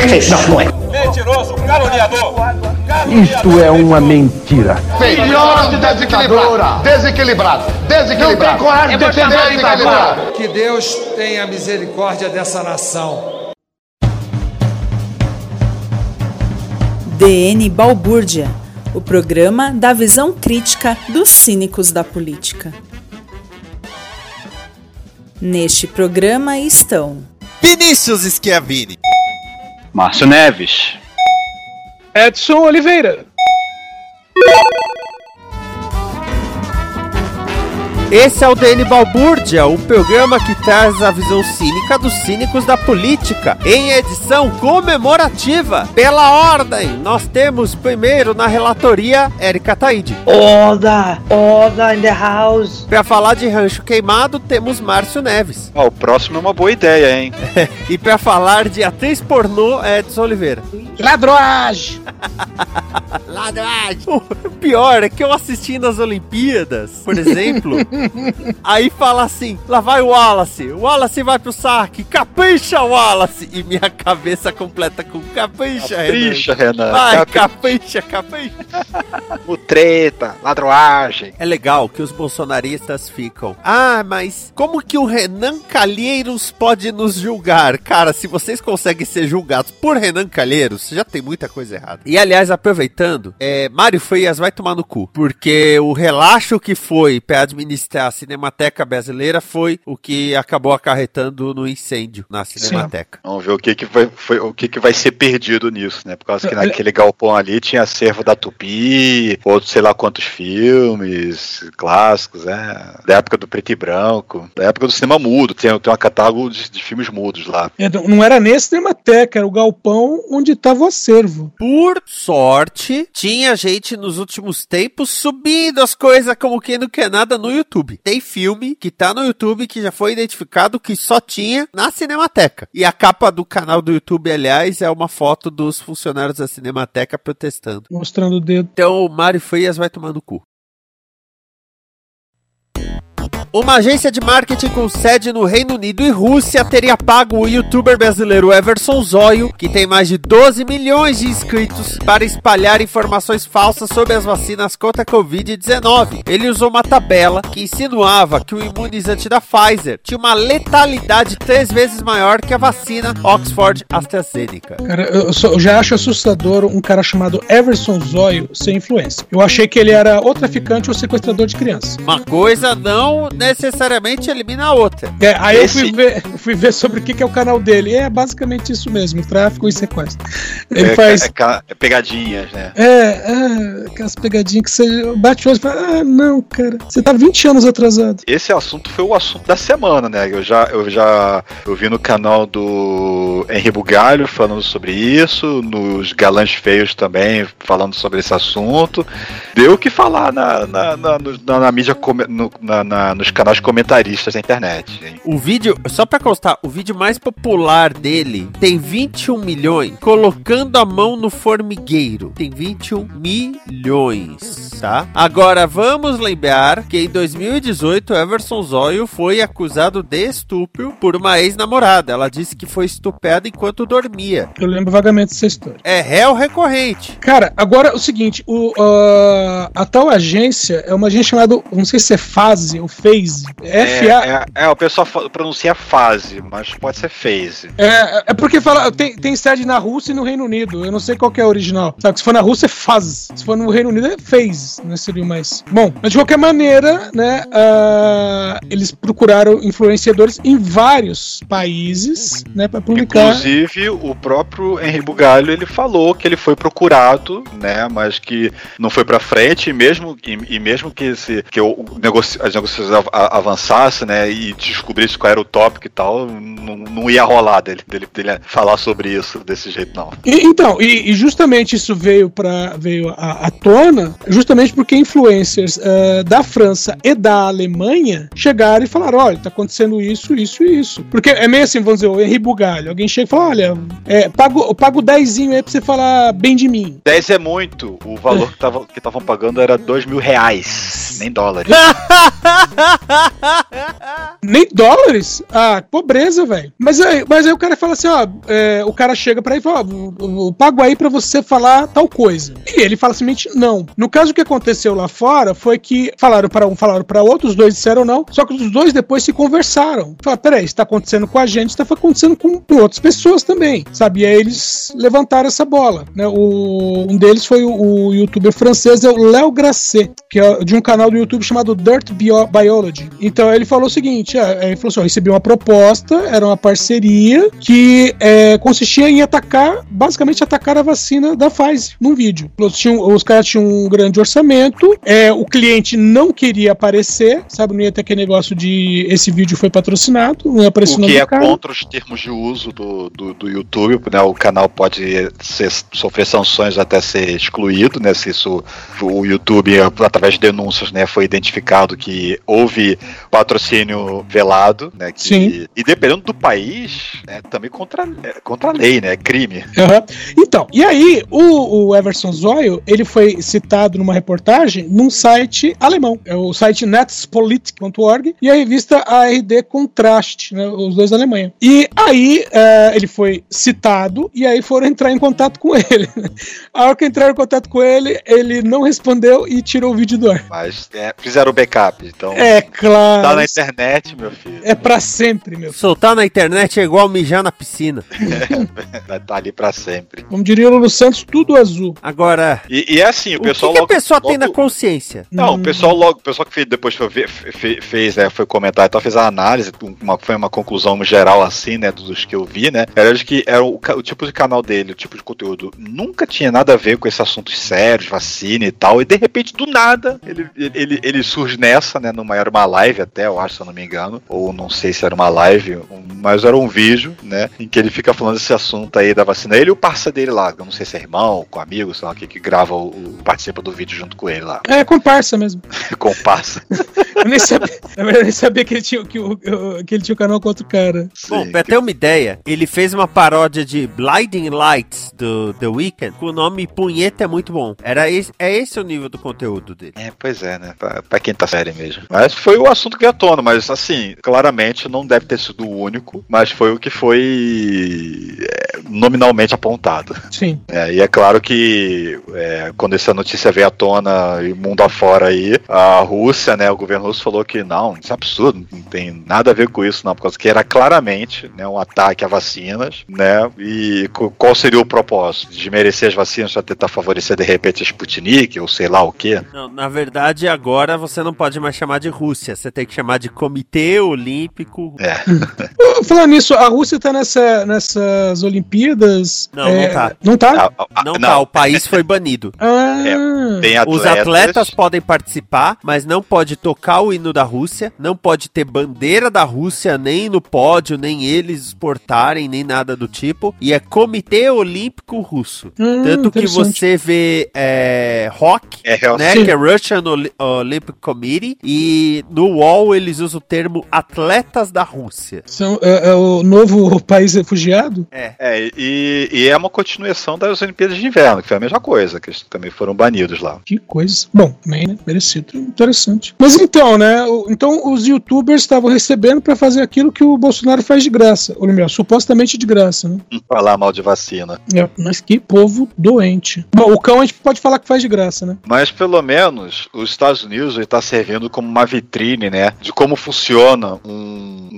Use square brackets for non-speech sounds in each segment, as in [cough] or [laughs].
Perfeito. Não, não é. Mentiroso, caluniador. Isto é uma mentira. Melhor de desequilibrado. Desequilibrado. Desequilibrado. Não tem coragem de defender desequilibrado. Que Deus tenha misericórdia dessa nação. DN Balbúrdia, o programa da visão crítica dos cínicos da política. Neste programa estão Vinícius Schiavini. Márcio Neves. Edson Oliveira. Esse é o DN Balbúrdia, o programa que traz a visão cínica dos cínicos da política, em edição comemorativa. Pela ordem, nós temos primeiro na relatoria Érica Taide. Oda, Oda in the house. Para falar de Rancho Queimado, temos Márcio Neves. Ó, o próximo é uma boa ideia, hein? [laughs] E para falar de atriz pornô, Edson Oliveira. Ladroagem. [laughs] [laughs] Ladrões! O pior é que eu assisti nas Olimpíadas, por exemplo. [laughs] aí fala assim: lá vai o Wallace, o Wallace vai pro saque, capricha Wallace! E minha cabeça completa com capricha, Capricha, Renan. Renan. Vai, Capri- capricha, capricha. [laughs] O treta, ladroagem. É legal que os bolsonaristas ficam. Ah, mas como que o Renan Calheiros pode nos julgar? Cara, se vocês conseguem ser julgados por Renan Calheiros, já tem muita coisa errada. E aliás, aproveitando, é, Mário Frias vai tomar no cu. Porque o relaxo que foi para administrar a Cinemateca Brasileira foi o que acabou acarretando no incêndio na Cinemateca. Vamos ver o que que vai, foi, o que que vai ser perdido nisso, né? Por causa que naquele galpão ali tinha acervo da Tupi, outros sei lá quantos filmes clássicos, né? Da época do preto e branco, da época do cinema mudo, tem, tem um catálogo de, de filmes mudos lá. É, não- era nesse Cinemateca, era o galpão onde estava o acervo. Por sorte, tinha gente nos últimos tempos subindo as coisas como quem não quer nada no YouTube. Tem filme que tá no YouTube que já foi identificado que só tinha na Cinemateca. E a capa do canal do YouTube, aliás, é uma foto dos funcionários da Cinemateca protestando. Mostrando o dedo. Então o Mário Frias vai tomar no cu. Uma agência de marketing com sede no Reino Unido e Rússia teria pago o youtuber brasileiro Everson Zóio, que tem mais de 12 milhões de inscritos, para espalhar informações falsas sobre as vacinas contra a Covid-19. Ele usou uma tabela que insinuava que o imunizante da Pfizer tinha uma letalidade três vezes maior que a vacina Oxford AstraZeneca. Cara, eu, só- eu já acho assustador um cara chamado Everson Zóio ser influência. Eu achei que ele era ou traficante ou sequestrador de criança. Uma coisa não necessariamente elimina a outra. É, aí Esse- eu fui ver, fui ver sobre o que, que é o canal dele. É basicamente isso mesmo: tráfico e sequestro. Ele é, faz. é é pegadinhas, né? É, é, aquelas pegadinhas que você bate o olho e fala: Ah, não, cara, você tá 20 anos atrasado. Esse assunto foi o assunto da semana, né? Eu já, eu já eu vi no canal do Henri Bugalho falando sobre isso, nos Galãs Feios também falando sobre esse assunto. Deu o que falar na, na, na, na- na mídia, na- na- nos canais comentaristas da internet. hein? O vídeo, só pra constar, o vídeo mais popular dele tem 21 milhões, colocando a mão no formigueiro. Tem 21 milhões, tá? Agora vamos lembrar que em 2018 Everson Zóio foi acusado de estupro por uma ex-namorada. Ela disse que foi estuprada enquanto dormia. Eu lembro vagamente dessa história. É réu recorrente. Cara, agora é o seguinte: o, ah, a tal agência é uma agência chamada, não sei se é Phase ou Phase. F-A. É, é, é, o pessoal pronuncia fase, mas pode ser phase. É, é porque fala, tem, tem sede na Rússia e no Reino Unido. Eu não sei qual é a original. Sabe, se for na Rússia é faz. Se for no Reino Unido é phase, né? Seria mais. Bom, mas de qualquer maneira, né? ah, eles procuraram influenciadores em vários países, né? Pra publicar. Inclusive, o próprio Henri Bugalho, ele falou que ele foi procurado, né, mas que não foi pra frente, e mesmo, e, e mesmo que, se, que o negoci, as negociações av- a- avançassem, né, e descobrisse qual era o tópico e tal, não, não ia rolar dele, dele, dele falar sobre isso desse jeito, não. E- então, e, e justamente isso veio para veio à, tona, justamente porque influencers ah, da França e da Alemanha chegaram e falaram: olha, tá acontecendo isso, isso e isso. Porque é meio assim, vamos dizer, o Henri Bugalho. Alguém chega e fala: olha, é, pago, pago 10 aí pra você falar bem de mim. 10 é muito, o valor que tava- que estavam pagando era 2 mil reais, nem dólares. [laughs] Nem dólares? Ah, pobreza, velho. Mas aí, mas aí o cara fala assim, ó, é, o cara chega pra ele e fala, ó, eu- pago aí pra você falar tal coisa. E ele fala simplesmente não. No caso o que aconteceu lá fora foi que falaram para um, falaram para outro, os dois disseram não, só que os dois depois se conversaram. Falaram, peraí, isso tá acontecendo com a gente, tá acontecendo com, outras pessoas também, sabe? E aí eles levantaram essa bola, né? O, um deles foi o, o youtuber francês, é o Léo Grasset, que é de um canal do YouTube chamado Dirt Bio- Então ele falou o seguinte: é, ele falou assim: ó, recebi uma proposta, era uma parceria que é, consistia em atacar, basicamente atacar a vacina da Pfizer num vídeo. Tinham- os caras tinham um grande orçamento, é, o cliente não queria aparecer, sabe? Não ia ter aquele negócio de esse vídeo foi patrocinado, não ia aparecer O que é cara. contra os termos de uso do, do, do YouTube, né? O canal pode ser- sofrer sanções até ser excluído, né? Se isso o YouTube, através de denúncias, né, foi identificado que houve patrocínio velado, né? Que, Sim. E dependendo do país, né, também contra, é, contra a lei, né? É crime. Aham. Então, e aí o, o Everson Zoyo, ele foi citado numa reportagem num site alemão, é o site netspolitik.org e a revista ARD Contraste, né, os dois da Alemanha. E aí eh, ele foi citado e aí foram entrar em contato com ele. [laughs] A hora que entraram em contato com ele, ele não respondeu e tirou o vídeo do ar. Mas é, fizeram o backup, então É claro. tá na internet, meu filho. É pra sempre, meu. Soltar na internet é igual mijar na piscina. [laughs] Vai estar ali pra sempre. Como diria o Lulu Santos, tudo azul. Agora, E, e é assim, o o que, pessoal que a logo- pessoa tem logo- na consciência? Não, o pessoal logo, o pessoal que fez, depois foi ver, fe- fez, né, foi comentar e tal, fez a análise, uma, foi uma conclusão geral assim, né, dos que eu vi, né, era de que era o, o tipo de canal dele, o tipo de conteúdo, nunca tinha nada a ver com esses assuntos sérios, vacina e tal, e de repente, do nada, ele, ele, ele surge nessa, né, numa, era uma live até, eu acho, se eu não me engano, ou não sei se era uma live, mas era um vídeo, né, em que ele fica falando desse assunto aí da vacina, ele e o parça dele lá, eu não sei se é irmão, com amigo, sei lá, que, que grava o, o- participa do vídeo junto com ele lá, É comparsa mesmo. [laughs] com o parça. Eu nem sabia, eu nem sabia que ele tinha, que, o- que ele tinha um canal com outro cara. Bom, pra ter uma ideia, ele fez uma paródia de Blinding Lights do The Weeknd com o nome Punheta é muito bom. Era esse, é esse o nível do conteúdo dele. É, pois é, né? Pra, pra quem tá sério mesmo. Mas foi o assunto que veio à tona, mas assim, claramente não deve ter sido o único, mas foi o que foi é, nominalmente apontado. Sim. É, e é claro que é, quando essa notícia veio à tona e mundo afora aí, a Rússia, né, o governo russo falou que não, isso é absurdo, não tem nada a ver com isso, não, por causa que era claramente né, um ataque a vacinas, né? E qual seria o propósito? De merecer as vacinas para tentar favorecer de repente a Sputnik ou sei lá o quê? Não, na verdade, agora você não pode mais chamar de Rússia, você tem que chamar de Comitê Olímpico. É. Falando nisso, a Rússia tá nessa, nessas Olimpíadas. Não, é, não tá. Não tá? Não, tá, o país foi banido. [laughs] Ah, Tem Os atletas podem participar, mas não pode tocar o hino da Rússia, não pode ter bandeira da Rússia nem no pódio, nem eles exportarem, nem nada do tipo. E é Comitê Olímpico Russo. Hum, Tanto que você vê é, rock, É, real- né, Sim. que é Russian Olympic Committee, e no UOL eles usam o termo atletas da Rússia. são, é, é o novo [laughs] país refugiado? É. É, e, e é uma continuação das Olimpíadas de Inverno, que foi a mesma coisa, que eles também foram banidos lá. Que coisa. Bom, também, né? Merecido. Interessante. Mas então, né? Então os youtubers estavam recebendo pra fazer aquilo que o Bolsonaro faz de graça. Ou melhor, supostamente de graça, né? Falar mal de vacina. É, mas que povo doente. Bom, o cão a gente pode falar que faz de graça, né? Mas pelo menos os Estados Unidos está servindo como uma vitrine, né? De como funciona um,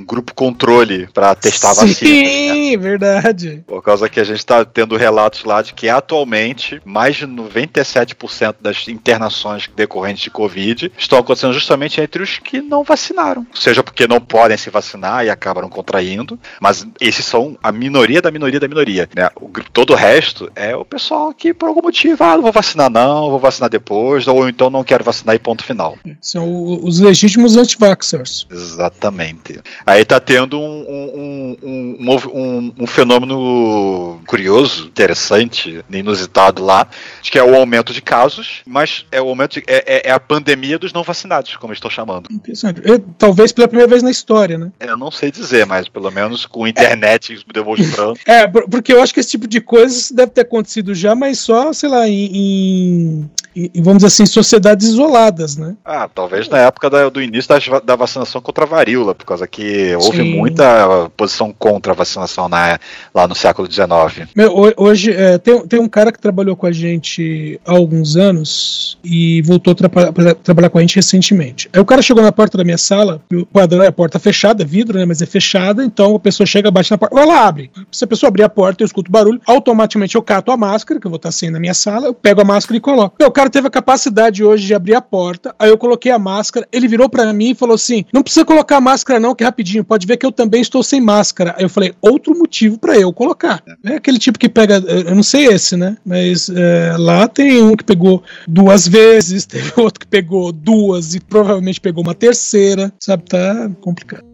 um grupo controle para testar a vacina. Sim, verdade. Por causa que a gente está tendo relatos lá de que atualmente mais de 97% das internações decorrentes de Covid estão acontecendo justamente entre os que não vacinaram. Seja porque não podem se vacinar e acabaram contraindo, mas esses são a minoria da minoria da minoria. Né? O, todo o resto é o pessoal que, por algum motivo, ah, não vou vacinar não, vou vacinar depois, ou então não quero vacinar e ponto final. São os legítimos anti-vaxxers. Exatamente. Aí tá tendo um, um, um, um, fenômeno curioso, interessante, inusitado lá, que é o aumento de casos, mas é o aumento de- é, é- é a pandemia dos não vacinados, como eu estou chamando. Interessante. E, talvez pela primeira vez na história, né? Eu não sei dizer, mas pelo menos com internet demonstrando. É, por- porque eu acho que esse tipo de coisa deve ter acontecido já, mas só, sei lá, em, em- em- vamos dizer assim, sociedades isoladas, né? Ah, talvez na época da- do início va- da, vacinação contra a varíola, por causa que houve Sim. muita posição contra a vacinação na- lá no século XIX. Meu, ho- hoje é, tem, tem um cara que trabalhou com a gente há alguns anos e voltou a pra trabalhar com a gente recentemente. Aí o cara chegou na porta da minha sala, o padrão é a porta fechada, é vidro, né? Mas é fechada, então a pessoa chega, bate na porta, ela abre. Se a pessoa abrir a porta, eu escuto barulho, automaticamente eu cato a máscara, que eu vou estar sem na minha sala, eu pego a máscara e coloco. Meu, o cara teve a capacidade hoje de abrir a porta, aí eu coloquei a máscara, ele virou pra mim e falou assim: não precisa colocar a máscara, não, que é rapidinho, pode ver que eu também estou sem máscara. Aí eu falei, outro motivo pra eu colocar. É aquele tipo que pega, eu não sei esse, né? Mas é, lá tem um que pegou duas vezes, [laughs] teve outro que pegou duas e provavelmente pegou uma terceira, sabe? Tá complicado.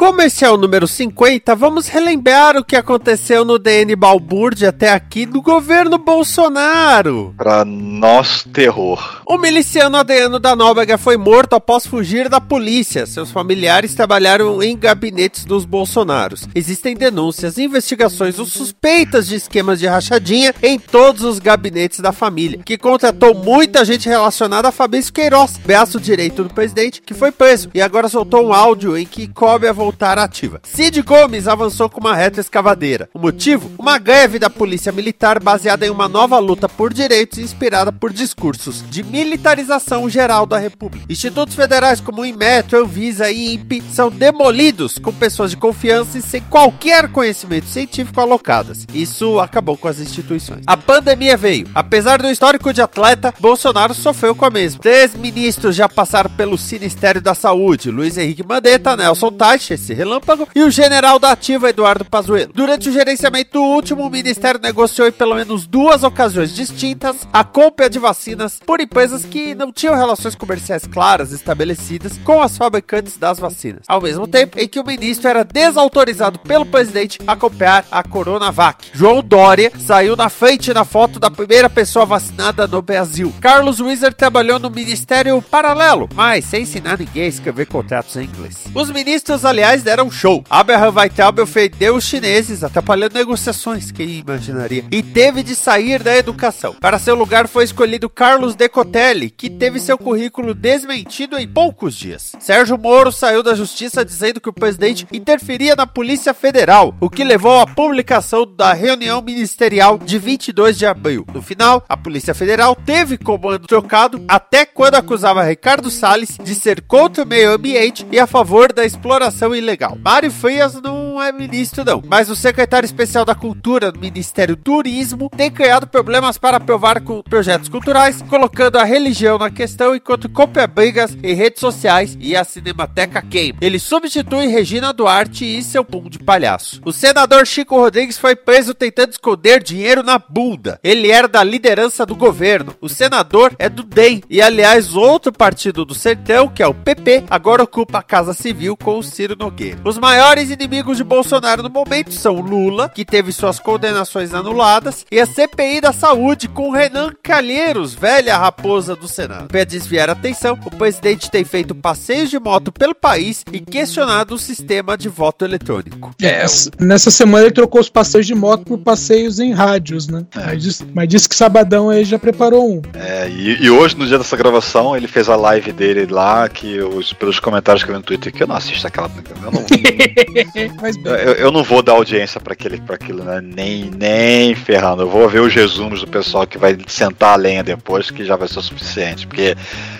Como esse é o número 50, vamos relembrar o que aconteceu no DN Balbúrdia até aqui do governo Bolsonaro. Pra nosso terror. O miliciano Adriano da Nóbrega foi morto após fugir da polícia. Seus familiares trabalharam em gabinetes dos Bolsonaros. Existem denúncias, investigações ou suspeitas de esquemas de rachadinha em todos os gabinetes da família, que contratou muita gente relacionada a Fabrício Queiroz, braço direito do presidente, que foi preso e agora soltou um áudio em que cobre a voltar ativa. Cid Gomes avançou com uma reta escavadeira. O motivo? Uma greve da polícia militar baseada em uma nova luta por direitos inspirada por discursos de militarização geral da República. Institutos federais como o Inmetro, Anvisa e INPE são demolidos com pessoas de confiança e sem qualquer conhecimento científico alocadas. Isso acabou com as instituições. A pandemia veio. Apesar do histórico de atleta, Bolsonaro sofreu com a mesma. Três ministros já passaram pelo Ministério da Saúde: Luiz Henrique Mandetta, Nelson Teich, esse relâmpago, e o general da Ativa, Eduardo Pazuello. Durante o gerenciamento do último, o ministério negociou em pelo menos duas ocasiões distintas a compra de vacinas por empresas que não tinham relações comerciais claras estabelecidas com as fabricantes das vacinas. Ao mesmo tempo em que o ministro era desautorizado pelo presidente a comprar a Coronavac. João Dória saiu na frente na foto da primeira pessoa vacinada no Brasil. Carlos Wieser trabalhou no ministério paralelo, mas sem ensinar ninguém a escrever contratos em inglês. Os ministros, aliás, deram show. Abraham Weitel ofendeu os chineses, atrapalhando negociações, quem imaginaria, e teve de sair da educação. Para seu lugar foi escolhido Carlos Decotelli, que teve seu currículo desmentido em poucos dias. Sérgio Moro saiu da justiça dizendo que o presidente interferia na Polícia Federal, o que levou à publicação da reunião ministerial de 22 de abril. No final, a Polícia Federal teve comando trocado até quando acusava Ricardo Salles de ser contra o meio ambiente e a favor da exploração ilegal. Mário Frias não é ministro não, mas o secretário especial da Cultura do Ministério do Turismo tem criado problemas para aprovar projetos culturais, colocando a religião na questão enquanto compra brigas em redes sociais e a Cinemateca queima. Ele substitui Regina Duarte e seu pum de palhaço. O senador Chico Rodrigues foi preso tentando esconder dinheiro na bunda. Ele era da liderança do governo. O senador é do DEM e, aliás, outro partido do sertão, que é o PP, agora ocupa a Casa Civil com o Ciro Nogueira. Os maiores inimigos de Bolsonaro no momento são Lula, que teve suas condenações anuladas, e a CPI da Saúde com Renan Calheiros, velha raposa do Senado. Para desviar a atenção, o presidente tem feito passeios de moto pelo país e questionado o sistema de voto eletrônico. É, nessa semana ele trocou os passeios de moto por passeios em rádios, né? Mas, disse, mas disse que sabadão aí já preparou um. É, e, e hoje, no dia dessa gravação, ele fez a live dele lá, que os, pelos comentários que eu vi no Twitter, que eu não assisto aquela. Eu não, [laughs] mas Eu, eu não vou dar audiência pra, aquele, pra aquilo, né? Nem, nem ferrando. Eu vou ver os resumos do pessoal que vai sentar a lenha depois, que já vai ser o suficiente. Porque,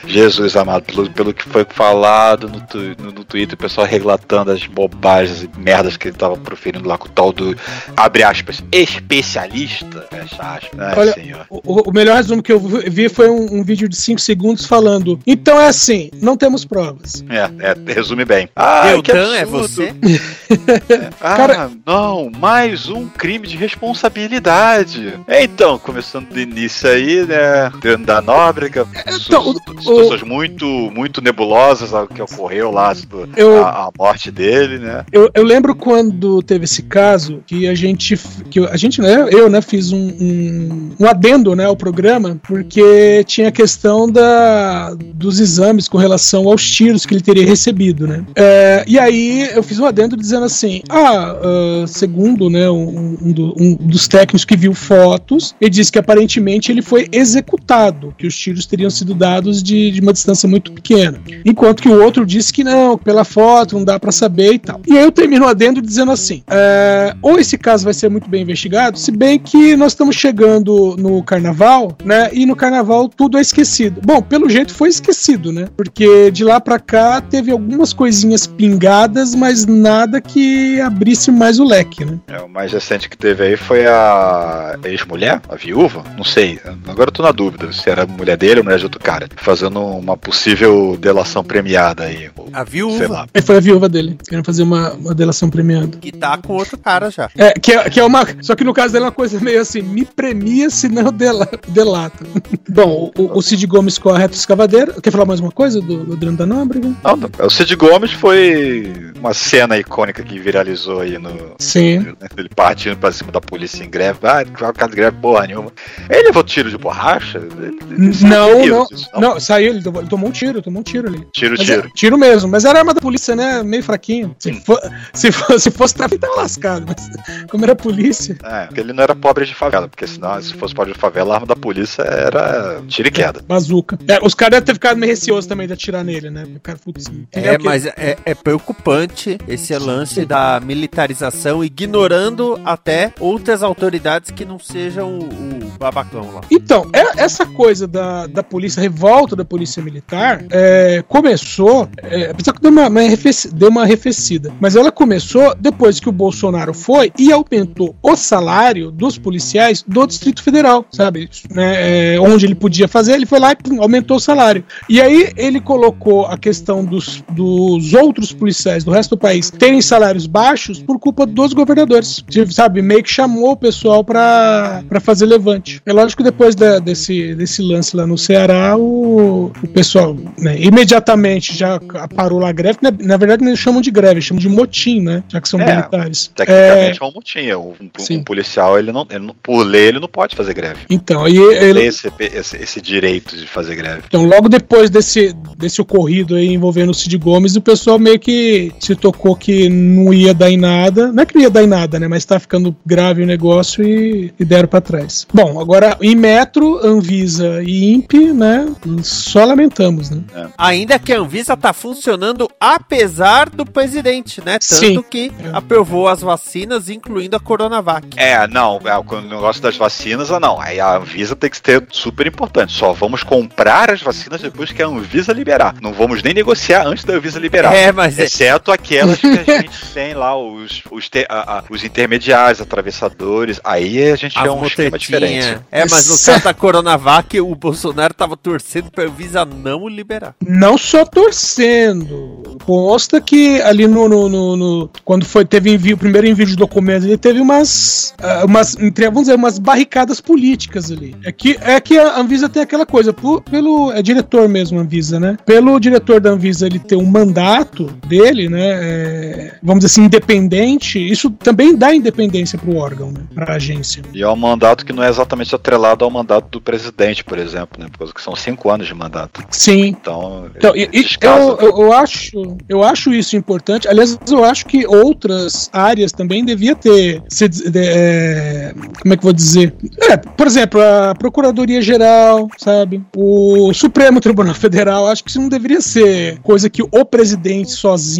Jesus amado, pelo, pelo que foi falado no, tu, no, no Twitter, o pessoal relatando as bobagens e merdas que ele tava proferindo lá com o tal do, abre aspas, especialista, fecha aspas. Ai, Olha, senhor. o, o melhor resumo que eu vi foi um, um vídeo de 5 segundos falando. Então é assim, não temos provas. É, é, resume bem. Ai, que Deltan é você? [laughs] Ah, Cara- não, mais um crime de responsabilidade. Então, começando do início aí, né? Dentro da Nóbrega, Então, su- o- situações muito, muito nebulosas que ocorreu lá, do- Eu- a, a morte dele, né? Eu, eu lembro quando teve esse caso que a gente, que eu- a gente, né, eu, né, fiz um, um, um adendo, né, ao programa, porque tinha a questão da, dos exames com relação aos tiros que ele teria recebido, né. É, e aí eu fiz um adendo dizendo assim, ah, ah, segundo, né, um, um do- um dos técnicos que viu fotos, ele disse que aparentemente ele foi executado, que os tiros teriam sido dados de, de uma distância muito pequena, enquanto que o outro disse que não, pela foto não dá pra saber e tal. E aí eu termino o adendo dizendo assim: é, ou esse caso vai ser muito bem investigado, se bem que nós estamos chegando no carnaval, né? E no carnaval tudo é esquecido. Bom, pelo jeito foi esquecido, né? Porque de lá pra cá teve algumas coisinhas pingadas, mas nada que abrisse mais o leque, né? É, o mais recente que teve aí foi a ex-mulher, a viúva, não sei. Agora eu tô na dúvida se era a mulher dele ou a mulher de outro cara, fazendo uma possível delação premiada aí. ou A Sei viúva, lá. E foi a viúva dele, querendo fazer uma, uma delação premiada. que tá com outro cara já. É que, é, que é uma. Só que no caso dele é uma coisa meio assim: me premia, senão eu dela, delato. [laughs] Bom, o, o Cid Gomes com a reta escavadeira. Quer falar mais uma coisa do, do Adriano da Nóbrega? Não, não. o Cid Gomes foi uma cena icônica que viralizou aí no. Sim. né, Ele partindo pra cima da polícia em greve. Ah, que vai ficar de greve porra nenhuma. Ele levou tiro de borracha? Ele- ele Não, não, disso, não, saiu, ele tomou, ele tomou um tiro, tomou um tiro ali. Tiro, Mas tiro. é- tiro mesmo, mas era arma da polícia, né? Meio fraquinho. Se, for, se, for, se fosse tráfico, tava lascado, mas como era polícia. É, porque ele não era pobre de favela, porque senão, se fosse pobre de favela, a arma da polícia era tiro e queda. Bazuca. É, os caras devem ter ficado meio receosos também de atirar nele, né? O cara, putz, É, o quê? mas é, é preocupante esse lance da militarização, ignorando até outras autoridades que não sejam o, babacão lá. Então, é- essa coisa da, da polícia, revolta da polícia militar, é, começou, é, apesar que deu uma, uma deu uma arrefecida, mas ela começou depois que o Bolsonaro foi e aumentou o salário dos policiais do Distrito Federal, sabe? Né, é, onde ele podia fazer, ele foi lá e pum, aumentou o salário. E aí ele colocou a questão dos, dos outros policiais do resto do país terem salários baixos por culpa dos governadores, Tipo, sabe? Meio que chamou o pessoal pra pra fazer levante. É lógico que depois da- desse, desse lance lá no Ceará, o, o pessoal né, imediatamente já parou lá a greve. Na, na verdade, não chamam de greve, chamam de motim, né? Já que são É, militares. Tecnicamente é, um motim. Um, um- um policial, ele não, ele não- por lei, ele não pode fazer greve. Então, aí Ele esse, esse, esse direito de fazer greve. Então, logo depois desse, desse ocorrido aí envolvendo o Cid Gomes, o pessoal meio que se tocou que não ia dar em nada. Não é que não ia dar em nada, né? Mas tá ficando grave o negócio e, e deram pra trás. Bom, agora em Metro, Anvisa e INPE, né? Só lamentamos, né? Ainda que a Anvisa tá funcionando apesar do presidente, né? Tanto Sim. que aprovou as vacinas, incluindo a Coronavac. É, não, é, o negócio das vacinas, ah, não. Aí a Anvisa tem que ser super importante. Só vamos comprar as vacinas depois que a Anvisa liberar. Não vamos nem negociar antes da Anvisa liberar. É, mas é- Exceto aquelas que a [laughs] gente tem lá, os, os, te- a- a- os intermediários, atravessadores. Aí a gente As é um esquema diferente. É, mas no caso da Coronavac, o Bolsonaro tava torcendo pra Anvisa não liberar. Não só torcendo. Consta que ali no. no- no- no- quando foi, teve envio, o primeiro envio de documentos, ele teve umas. ah, umas entre- vamos dizer, umas barricadas políticas ali. É que, é que a Anvisa tem aquela coisa, por- pelo. É diretor mesmo, a Anvisa, né? Pelo diretor da Anvisa ele ter um mandato dele, né? é, vamos dizer assim, independente, isso também dá independência pro órgão, né? Pra agência. E é um mandato que não é exatamente atrelado ao mandato do presidente, por exemplo, né? Porque são cinco anos de mandato. Sim. Então, Então, e- e eu, eu, eu acho, acho, eu acho isso importante. Aliás, eu acho que outras áreas também devia ter. Se, de, é, como é que eu vou dizer? É, por exemplo, a Procuradoria Geral, sabe? O Supremo Tribunal [laughs] Federal. Acho que isso não deveria ser coisa que o presidente sozinho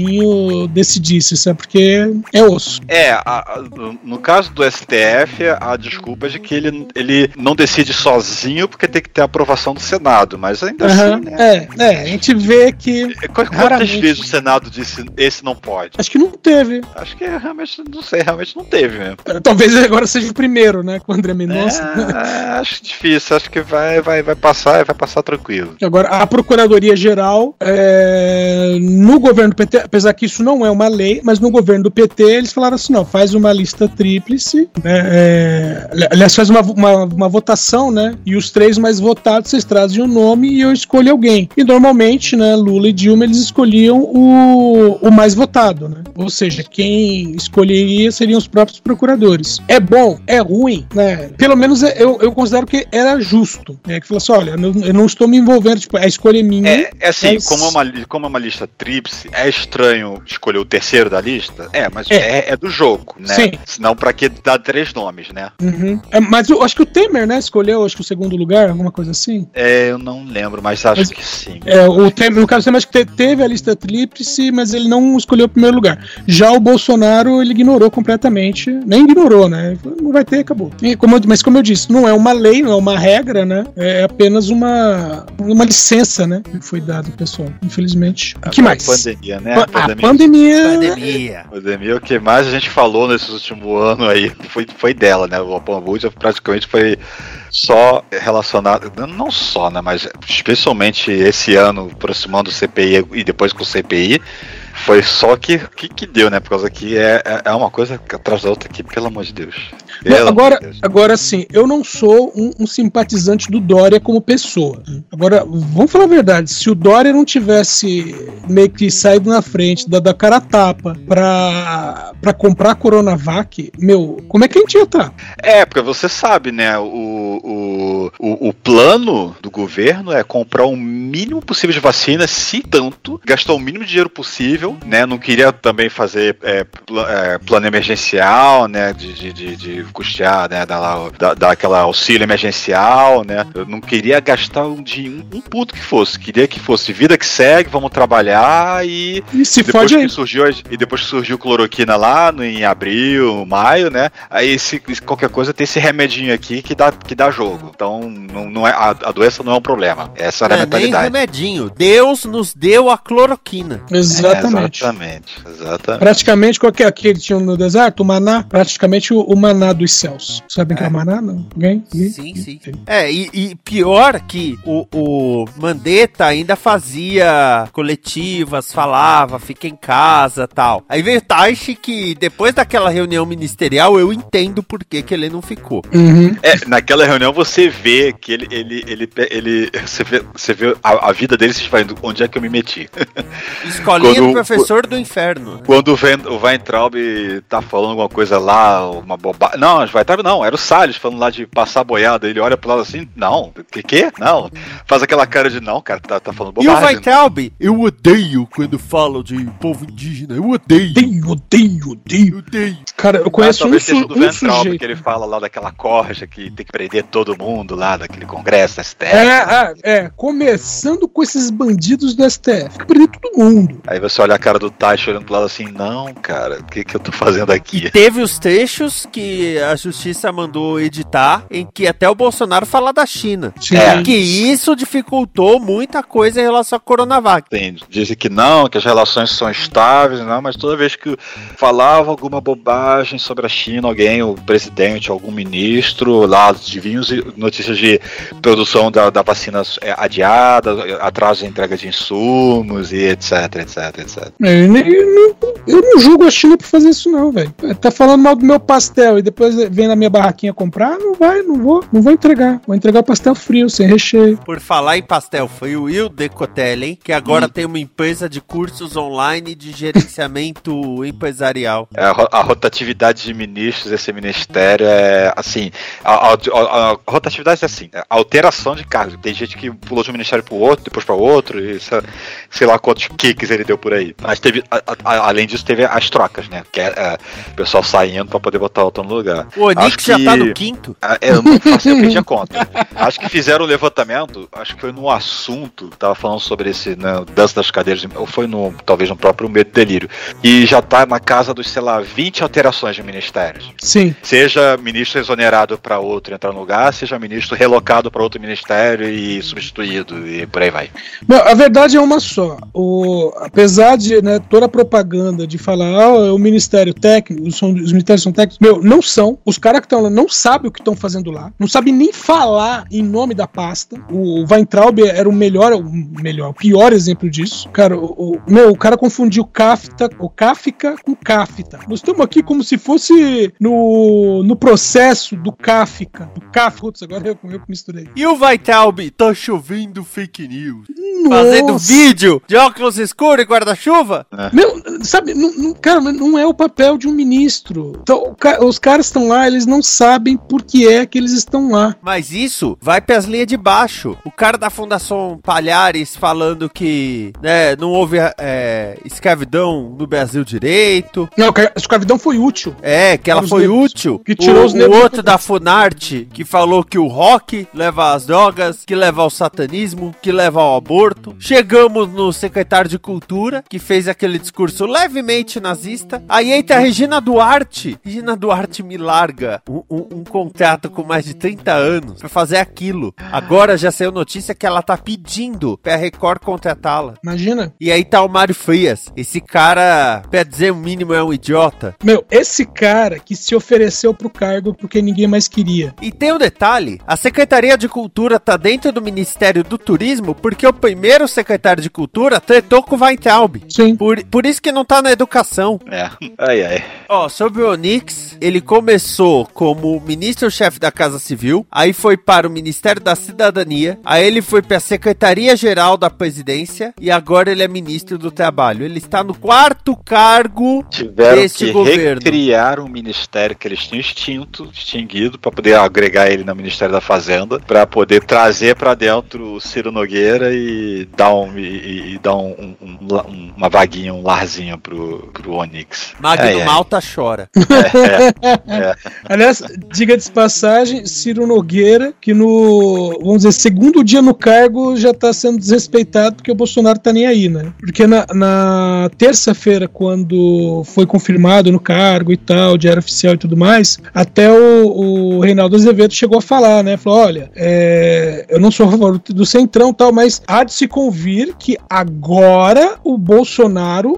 decidisse, sabe? Porque é osso. É, a, a, no caso do STF, a desculpa é de que ele, ele não decide sozinho porque tem que ter a aprovação do Senado, mas ainda Uhum, assim, né? É, é, a gente vê que. Quantas raramente- vezes o Senado disse esse não pode? Acho que não teve. Acho que é, realmente, não sei, realmente não teve mesmo. Talvez agora seja o primeiro, né? Com o André Mendonça. É, acho difícil, acho que vai, vai, vai passar vai passar tranquilo. Agora, a Procuradoria Geral, é, no governo do PT, apesar que isso não é uma lei, mas no governo do PT eles falaram assim: não, faz uma lista tríplice, né, é, aliás, faz uma, uma, uma votação, né? E os três mais votados vocês trazem o nome e eu escolho alguém. E normalmente, né, Lula e Dilma eles escolhiam o, o mais votado, né? Ou seja, quem escolheria seriam os próprios procuradores. É bom, é ruim, né? Pelo menos é- eu, eu considero que era justo. Né? Que falou assim: olha, eu não, eu não estou me envolvendo, tipo, a escolha é minha. É, é assim, mas- como, é uma, como é uma lista tríplice, é estranho escolher o terceiro da lista? É, mas É. é, é do jogo, né? Sim. Senão, pra que dar três nomes, né? Uhum. É, mas eu acho que o Temer, né, escolheu acho que o segundo lugar, alguma coisa assim. É, eu não lembro, mas acho Mas- que sim. É, o Temer, no caso do Temer, acho que te- teve a lista tríplice, mas ele não escolheu o primeiro lugar. Já o Bolsonaro, ele ignorou completamente. Nem ignorou, né? Não vai ter, acabou. E como eu- mas como eu disse, não é uma lei, não é uma regra, né? É apenas uma, uma licença, né? Que foi dada ao pessoal. Infelizmente. O que mais? pandemia, né? A pandemia. Pandemia. Pandemia, o que mais a gente falou nesses últimos anos aí foi, foi dela, né? O Pambuja praticamente foi só relacionado, não só, né? Mas especialmente esse ano, aproximando o CPI e depois com o CPI, foi só que, que, que deu, né? Por causa que é, é- é uma coisa atrás da outra que, pelo amor de Deus. Não, agora, de Deus. agora sim, eu não sou um, um simpatizante do Dória como pessoa. Agora, vamos falar a verdade: se o Dória não tivesse meio que saído na frente, dado a cara tapa pra, pra comprar a Coronavac, meu, como é que a gente ia estar? É, porque você sabe, né? O, o, o, o plano do governo é comprar o mínimo possível de vacina, se tanto, gastar o mínimo de dinheiro possível, né? Não queria também fazer é, pla- é, plano emergencial, né? De, de, de, de custear, né? Dar, dar, dar aquela auxílio emergencial, né? Eu não queria gastar um, de, um, um puto que fosse. Queria que fosse vida que segue, vamos trabalhar e E se depois fode que aí. surgiu e depois que surgiu cloroquina lá no, em abril, maio, né? Aí se, se qualquer coisa tem esse remedinho aqui que dá, que dá jogo. Então não, não é, a, a doença não é um problema. Essa era a é nem mentalidade. remedinho. Deus nos deu a cloroquina. Exatamente. É, exatamente. Exatamente. Praticamente qualquer que tinha no deserto, o maná, praticamente o, o maná dos céus. Sabem o que é o maná? Não? Alguém? Sim, sim. É, e, e pior que o, o Mandetta ainda fazia coletivas, falava, fica em casa tal. Aí veio Taishi que depois daquela reunião ministerial eu entendo por que, que ele não ficou. Uhum. É, naquela reunião você vê que ele, ele, ele, ele você vê, você vê a, a vida dele se esvaindo. Onde é que eu me meti? Escolinha [laughs] Quando- do professor do inferno. Quando o, o Weintraub tá falando alguma coisa lá, uma bobagem. Não, o Weintraub não, era o Salles falando lá de passar boiada. Ele olha pro lado assim, não, que que? Não. Faz aquela cara de não, cara, tá, tá falando E o bobagem. Weintraub? Eu odeio quando falam de povo indígena. Eu odeio. Odeio, odeio, odeio. odeio. Cara, eu Ah, conheço um, talvez seja do um Weintraub, sujeito. que ele fala lá daquela corja que tem que prender todo mundo lá, daquele congresso da STF. É, é, é, começando com esses bandidos do STF, que prendeu todo mundo. Aí você olha a cara do Taishi olhando pro lado assim, não, cara, o que que eu tô fazendo aqui? Teve os trechos que a justiça mandou editar em que até o Bolsonaro fala da China. É. Que isso dificultou muita coisa em relação à Coronavac. Tem, dizem que não, que as relações são estáveis, não, mas toda vez que falava alguma bobagem sobre a China, alguém, o presidente, algum ministro, lá vinham notícias de produção da, da vacina é, adiada, atraso de entrega de insumos e etc, etc, etc. É, Eu, eu não- eu não julgo a China por fazer isso, não, velho. Tá falando mal do meu pastel e depois vem na minha barraquinha comprar? Não vai, não vou, não vou entregar. Vou entregar o pastel frio, sem recheio. Por falar em pastel, foi o Will Decotelli, hein? Que agora tem uma empresa de cursos online de gerenciamento [laughs] empresarial. É, a, ro- a rotatividade de ministros desse ministério é assim. A, a- a- a rotatividade é assim, é a alteração de cargos. Tem gente que pulou de um ministério pro outro, depois para outro, e isso, sei lá quantos kicks ele deu por aí. Mas teve, a- a- além disso, teve as trocas, né? Que é, é, o pessoal saindo pra poder botar outro no lugar. O Onix já tá no quinto. Ah, Eu não faço eu perdi a conta. Acho que fizeram o levantamento, acho que foi no assunto, tava falando sobre esse né, dança das cadeiras, ou foi no, talvez no próprio Medo e Delírio. E já tá na casa dos, sei lá, 20 alterações de ministérios. Sim. Seja ministro exonerado para outro entrar no lugar, seja ministro relocado para outro ministério e substituído, e por aí vai. Não, a verdade é uma só. O, apesar de né, toda a propaganda de falar, ah, é o Ministério Técnico, são, os ministérios são técnicos, meu, não são. Os caras que estão lá não sabem o que estão fazendo lá, não sabem nem falar em nome da pasta. O Weintraub era o melhor, o melhor, o pior exemplo disso. Cara, o, o- meu, o cara confundiu Kafta, o Kafka com Kafta. Nós estamos aqui como se fosse no, no processo do Kafka, do Kafka. Putz, agora eu, eu que misturei. E o Vaitalbi, tá chovendo fake news. Fazendo Nossa. vídeo de óculos escuros e guarda-chuva? Meu, sabe, não, não- cara, mas não é o papel de um ministro. Então, os caras estão lá, eles não sabem por que é que eles estão lá. Mas isso vai pras linhas de baixo. O cara da Fundação Palhares falando que né, não houve é, escravidão no Brasil direito. Não, a escravidão foi útil. É, que ela Para os foi negros. útil. Que tirou o, os negros o outro da Funarte que falou que o rock leva às drogas, que leva ao satanismo, que leva ao aborto. Chegamos no secretário de Cultura, que fez aquele discurso levemente nazista. Aí entra a Regina Duarte. Regina Duarte me larga um, um- um contrato com mais de 30 anos pra fazer aquilo. Agora já saiu notícia que ela tá pedindo pra Record contratá-la. Imagina. E aí tá o Mário Frias. Esse cara, pra dizer o mínimo, é um idiota. Meu, esse cara que se ofereceu pro cargo porque ninguém mais queria. E tem um detalhe: a Secretaria de Cultura tá dentro do Ministério do Turismo porque o primeiro secretário de Cultura tretou com o Weintraub. Sim. Por, por isso que não tá na educação. É. Ai, ai. Ó, sobre o Onix, ele começou como ministro-chefe da Casa Civil, aí foi para o Ministério da Cidadania, aí ele foi para a Secretaria-Geral da Presidência e agora ele é ministro do Trabalho. Ele está no quarto cargo Tiveram deste que governo. recriar um ministério que eles tinham extinto, extinguido, para poder agregar ele no Ministério da Fazenda, para poder trazer para dentro o Ciro Nogueira e dar, um, e, e dar um, um- um la- um- uma vaguinha, um larzinho pro, pro Onix. Magno Ai, ai. Malta chora. [laughs] É, é. Aliás, diga de passagem, Ciro Nogueira, que no, vamos dizer, segundo dia no cargo já tá sendo desrespeitado porque o Bolsonaro tá nem aí, né? Porque na, na terça-feira, quando foi confirmado no cargo e tal, diário oficial e tudo mais, até o, o Reinaldo Azevedo chegou a falar, né? Falou: olha, é, eu não sou a favor do Centrão e tal, mas há de se convir que agora o Bolsonaro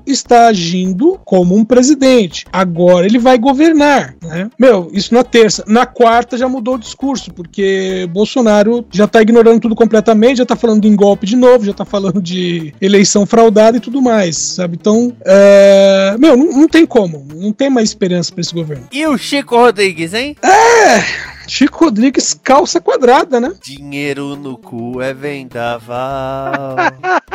está agindo como um presidente. Agora ele vai governar, né? Meu, isso na terça. Na quarta já mudou o discurso, porque Bolsonaro já tá ignorando tudo completamente, já tá falando em golpe de novo, já tá falando de eleição fraudada e tudo mais, sabe? Então, é... meu, não, não tem como. Não tem mais esperança pra esse governo. E o Chico Rodrigues, hein? É. Chico Rodrigues, calça quadrada, né? Dinheiro no cu é vendaval. [laughs]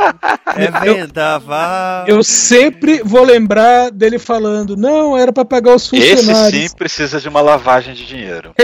É vendaval. Eu sempre vou lembrar dele falando, não, era pra pagar os Esse funcionários. sim precisa de uma lavagem de dinheiro. [laughs]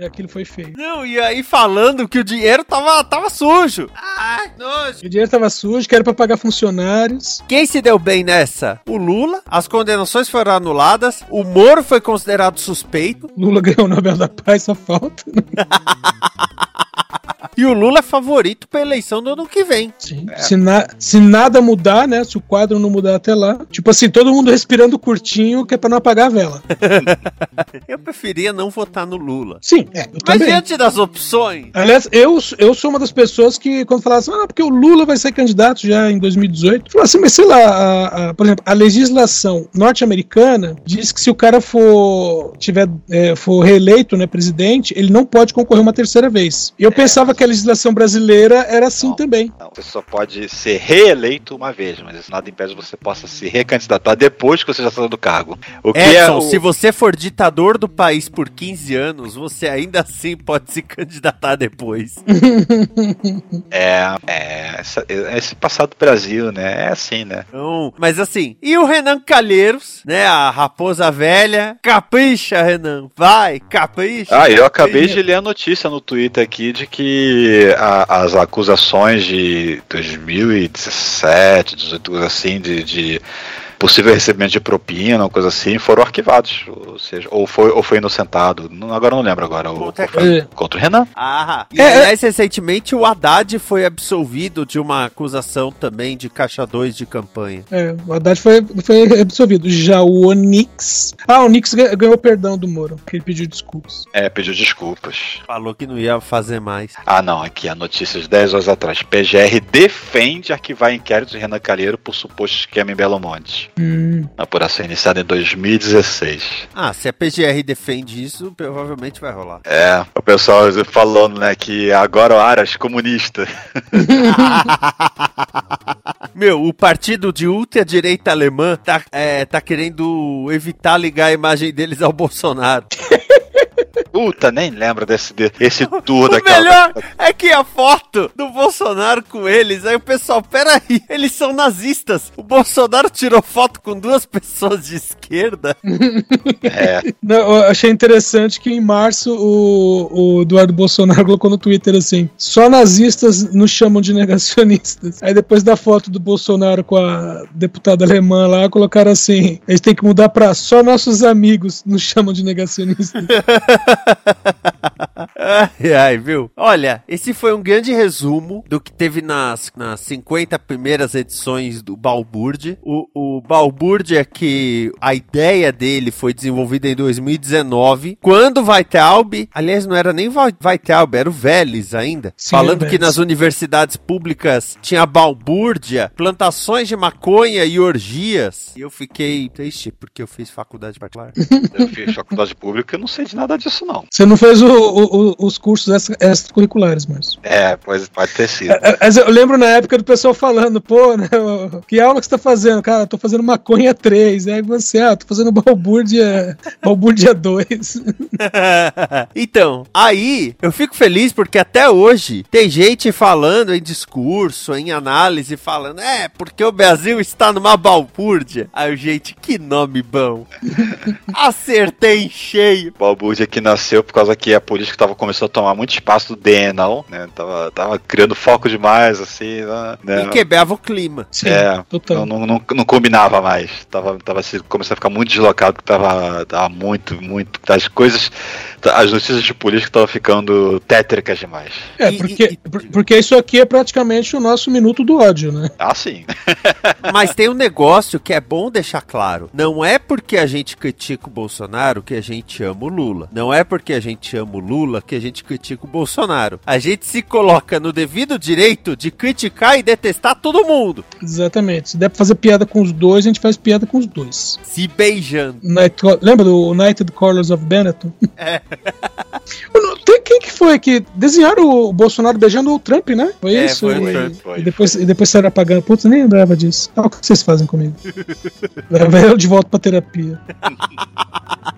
E Aquilo foi feio. Não, e aí falando que o dinheiro tava, tava sujo. Ai, nojo. O dinheiro tava sujo, que era pra pagar funcionários. Quem se deu bem nessa? O Lula. As condenações foram anuladas. O Moro foi considerado suspeito. Lula [laughs] ganhou o Nobel da Paz, só falta. [laughs] E o Lula é favorito pra eleição do ano que vem. Sim. Se, na- se nada mudar, né? Se o quadro não mudar até lá. Tipo assim, todo mundo respirando curtinho, que é pra não apagar a vela. [laughs] Eu preferia não votar no Lula. Sim, é, eu Mas também. diante das opções. Aliás, eu, eu sou uma das pessoas que, quando falaram assim, ah, porque o Lula vai ser candidato já em 2018, falaram assim, mas sei lá, a- a- por exemplo, a legislação norte-americana diz que se o cara for tiver é, for reeleito, né, presidente, ele não pode concorrer uma terceira vez. E eu pensava que a legislação brasileira era assim Não. também. Não, você só pode ser reeleito uma vez, mas isso nada impede que você possa se recandidatar depois que você já saiu do cargo. O que é Edson, o... se você for ditador do país por 15 anos, você ainda assim pode se candidatar depois. [laughs] É, é, essa- é esse passado do Brasil, né? É assim, né? Então, mas assim, e o Renan Calheiros, né? A raposa velha. Capricha, Renan. Vai, capricha. Ah, eu acabei de ler a notícia no Twitter aqui de que a- as acusações de 2017, 18, assim, de, de possível recebimento de propina, ou coisa assim, foram arquivados. Ou seja, ou foi, ou foi inocentado. Não- agora eu não lembro agora. O, Contra? Contra o Renan. Ah, e É, aliás, recentemente o Haddad foi absolvido de uma acusação também de caixa 2 de campanha. É, o Haddad foi, foi absolvido. Já o Onix. Ah, o Onix ga- ganhou perdão do Moro, que ele pediu desculpas. É, pediu desculpas. Falou que não ia fazer mais. Ah, não, aqui a notícia de 10 horas atrás. PGR defende arquivar inquérito de Renan Calheiro por suposto esquema em Belo Monte. Hum. Apuração iniciada em 2016. Ah, se a PGR defende isso, provavelmente vai rolar. É, o pessoal falando, né, que agora o Aras comunista. [laughs] Meu, o partido de ultradireita alemã tá, é, tá querendo evitar ligar a imagem deles ao Bolsonaro. Puta, nem lembro desse de- esse tour [laughs] O daquela. melhor é que a foto do Bolsonaro com eles, aí o pessoal, peraí, eles são nazistas. O Bolsonaro tirou foto com duas pessoas de esquerda. É, [laughs] Não, eu achei interessante que em março o, o Eduardo Bolsonaro colocou no Twitter assim: só nazistas nos chamam de negacionistas. Aí depois da foto do Bolsonaro com a deputada alemã lá, colocaram assim: eles têm que mudar pra só nossos amigos nos chamam de negacionistas. [laughs] [laughs] Ai, ai, viu? Olha, esse foi um grande resumo do que teve nas, nas 50 primeiras edições do Balbúrdia. O, o Balbúrdia que a ideia dele foi desenvolvida em 2019, quando Weitraub, aliás, não era nem Vai- Weitraub, era o Vélez ainda, Sim, falando era que nas universidades públicas tinha balbúrdia, plantações de maconha e orgias. E eu fiquei triste porque eu fiz faculdade particular. eu fiz faculdade pública, eu não sei de nada disso, não. Você não fez o- o- os cursos extra- extracurriculares, mas. É, pois pode ter sido. Mas eu lembro na época do pessoal falando, pô, né, que aula que você tá fazendo? Cara, tô fazendo maconha 3. Aí você, ah, tô fazendo balbúrdia, [laughs] balbúrdia 2. [laughs] então, aí eu fico feliz porque até hoje tem gente falando em discurso, em análise, falando, é, porque o Brasil está numa balbúrdia. Aí, eu, gente, que nome bom. [laughs] Acertei em cheio. Balbúrdia que nasceu por causa que a política tava começando a tomar muito espaço do DNL, né? Tava, tava criando foco demais, assim, né? E quebrava o clima. é, total. Não, não, não, não combinava mais. Tava, tava se, começando a ficar muito deslocado, porque tava, tava muito, muito. As coisas. As notícias de política estavam ficando tétricas demais. É, porque, por- porque isso aqui é praticamente o nosso minuto do ódio, né? Ah, sim. [laughs] Mas tem um negócio que é bom deixar claro. Não é porque a gente critica o Bolsonaro que a gente ama o Lula. Não é porque a gente ama o Lula que a gente critica o Bolsonaro. A gente se coloca no devido direito de criticar e detestar todo mundo. Exatamente. Se der pra fazer piada com os dois, a gente faz piada com os dois. Se beijando. Night- lembra do United Colors of Benetton? É. [laughs] Foi que desenharam o Bolsonaro beijando o Trump, né? Foi É, isso? foi e, Trump, e depois, e depois saíram apagando. Putz, nem lembrava disso. Ah, o que vocês fazem comigo? [laughs] Leva eu de volta pra terapia.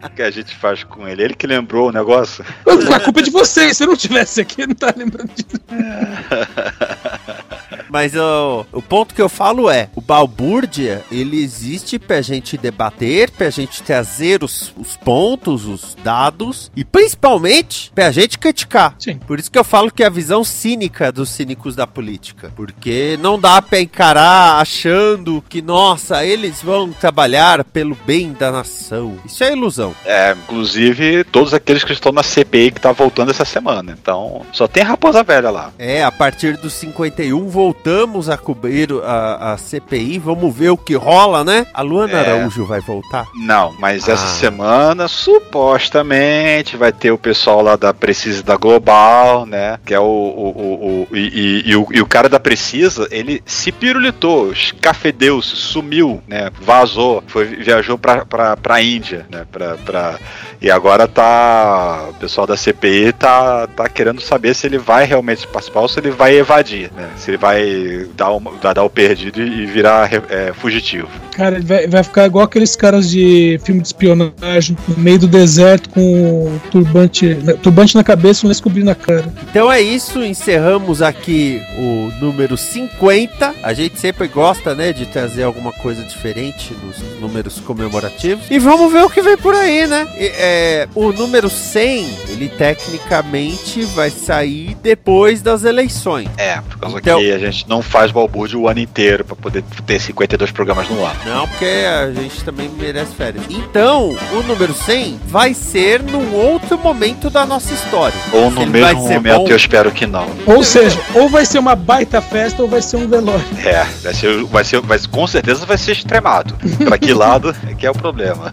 O que a gente faz com ele? Ele que lembrou o negócio. A culpa é de vocês. Se eu não tivesse aqui, eu não tá lembrando disso. [laughs] Mas ó, o ponto que eu falo é, o balbúrdia, ele existe pra gente debater, pra gente trazer os, os pontos, os dados, e principalmente pra gente criticar. Sim. Por isso que eu falo que é a visão cínica dos cínicos da política. Porque não dá pra encarar achando que, nossa, eles vão trabalhar pelo bem da nação. Isso é ilusão. É, inclusive todos aqueles que estão na CPI que tá voltando essa semana. Então, só tem raposa velha lá. É, a partir dos 51 voltamos a cobrir a, a CPI, vamos ver o que rola, né? A Luana É. Araújo vai voltar? Não, mas essa Ah. semana supostamente vai ter o pessoal lá da Precisa da Global, né? Que é o. o, o, o- e, e- e o, e o cara da Precisa, ele se pirulitou, escafedeu, sumiu, né? Vazou, foi, viajou pra, pra, pra Índia, né? Pra, pra, e agora tá. O pessoal da CPI tá, tá querendo saber se ele vai realmente participar ou se ele vai evadir, né? Se ele vai vai dar, uma, vai dar o perdido e virar é, fugitivo. Cara, ele vai, vai ficar igual aqueles caras de filme de espionagem, no meio do deserto com turbante, turbante na cabeça e um descobrindo na cara. Então é isso, encerramos aqui o número 50. A gente sempre gosta, né, de trazer alguma coisa diferente nos números comemorativos. E vamos ver o que vem por aí, né? E, é, o número 100, ele tecnicamente vai sair depois das eleições. É, por causa então, que a gente não faz balbúrdio o ano inteiro para poder ter 52 programas no ar. Não, porque a gente também merece férias. Então, o número 100 vai ser num outro momento da nossa história. Ou no mesmo momento, bom. eu espero que não. Ou seja, ou vai ser uma baita festa ou vai ser um velório. É, vai ser, vai ser, vai, com certeza vai ser extremado. pra que lado é que é o problema.